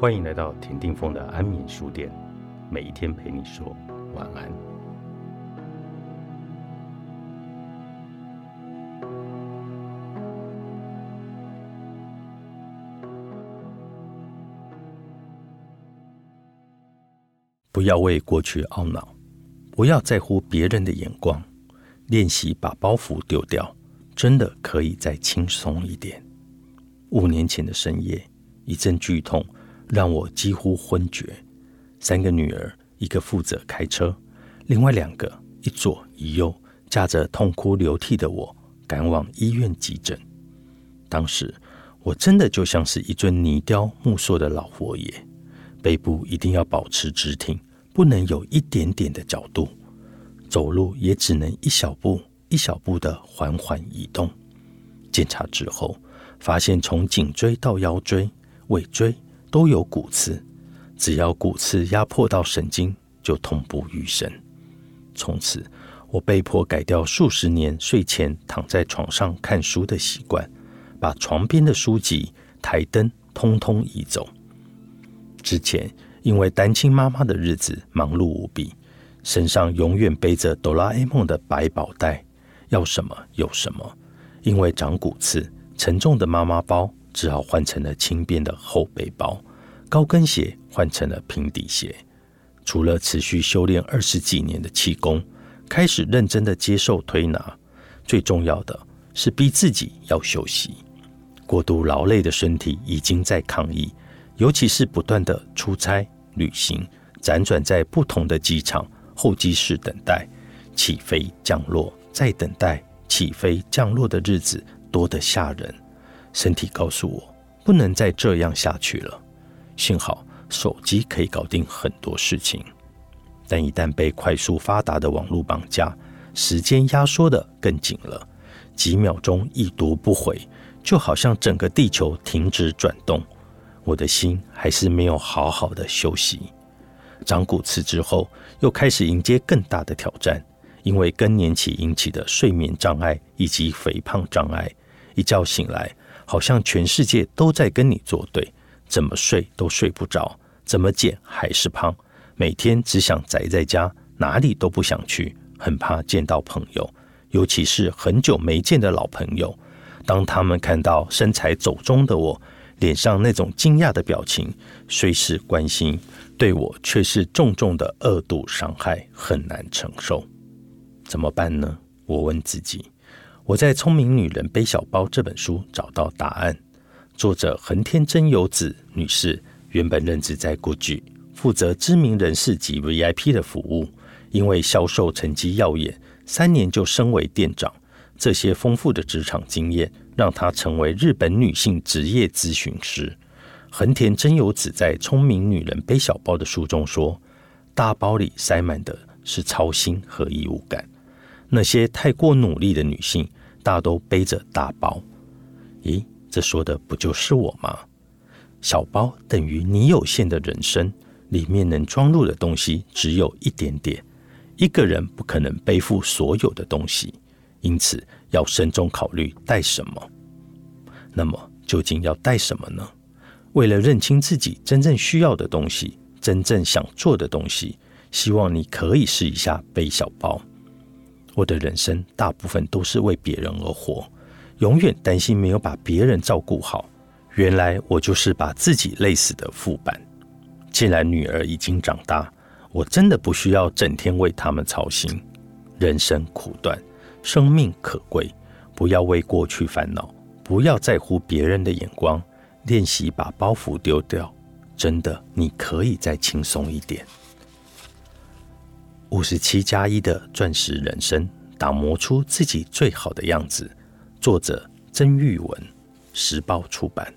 欢迎来到田定峰的安眠书店，每一天陪你说晚安。不要为过去懊恼，不要在乎别人的眼光，练习把包袱丢掉，真的可以再轻松一点。五年前的深夜，一阵剧痛让我几乎昏厥。三个女儿，一个负责开车，另外两个一左一右，驾着痛哭流涕的我赶往医院急诊。当时我真的就像是一尊泥雕木塑的老佛爷，背部一定要保持直挺，不能有一点点的角度，走路也只能一小步一小步的缓缓移动。检查之后。发现从颈椎到腰椎、尾椎都有骨刺，只要骨刺压迫到神经，就痛不欲生。从此，我被迫改掉数十年睡前躺在床上看书的习惯，把床边的书籍、台灯通通移走。之前因为单亲妈妈的日子忙碌无比，身上永远背着哆啦 A 梦的百宝袋，要什么有什么。因为长骨刺。沉重的妈妈包只好换成了轻便的后背包，高跟鞋换成了平底鞋。除了持续修炼二十几年的气功，开始认真的接受推拿，最重要的是逼自己要休息。过度劳累的身体已经在抗议，尤其是不断的出差、旅行，辗转在不同的机场候机室等待起飞、降落，再等待起飞、降落的日子。多得吓人，身体告诉我不能再这样下去了。幸好手机可以搞定很多事情，但一旦被快速发达的网络绑架，时间压缩的更紧了。几秒钟一读不回，就好像整个地球停止转动。我的心还是没有好好的休息。长骨刺之后，又开始迎接更大的挑战，因为更年期引起的睡眠障碍以及肥胖障碍。一觉醒来，好像全世界都在跟你作对，怎么睡都睡不着，怎么减还是胖，每天只想宅在家，哪里都不想去，很怕见到朋友，尤其是很久没见的老朋友。当他们看到身材走中的我，脸上那种惊讶的表情，虽是关心，对我却是重重的恶度伤害，很难承受。怎么办呢？我问自己。我在《聪明女人背小包》这本书找到答案。作者横天真由子女士原本任职在 GUCCI，负责知名人士及 VIP 的服务。因为销售成绩耀眼，三年就升为店长。这些丰富的职场经验，让她成为日本女性职业咨询师。横田真由子在《聪明女人背小包》的书中说：“大包里塞满的是操心和义务感。那些太过努力的女性。”大都背着大包，咦，这说的不就是我吗？小包等于你有限的人生，里面能装入的东西只有一点点。一个人不可能背负所有的东西，因此要慎重考虑带什么。那么究竟要带什么呢？为了认清自己真正需要的东西，真正想做的东西，希望你可以试一下背小包。我的人生大部分都是为别人而活，永远担心没有把别人照顾好。原来我就是把自己累死的副板。既然女儿已经长大，我真的不需要整天为他们操心。人生苦短，生命可贵，不要为过去烦恼，不要在乎别人的眼光，练习把包袱丢掉。真的，你可以再轻松一点。五十七加一的钻石人生，打磨出自己最好的样子。作者：曾玉文，时报出版。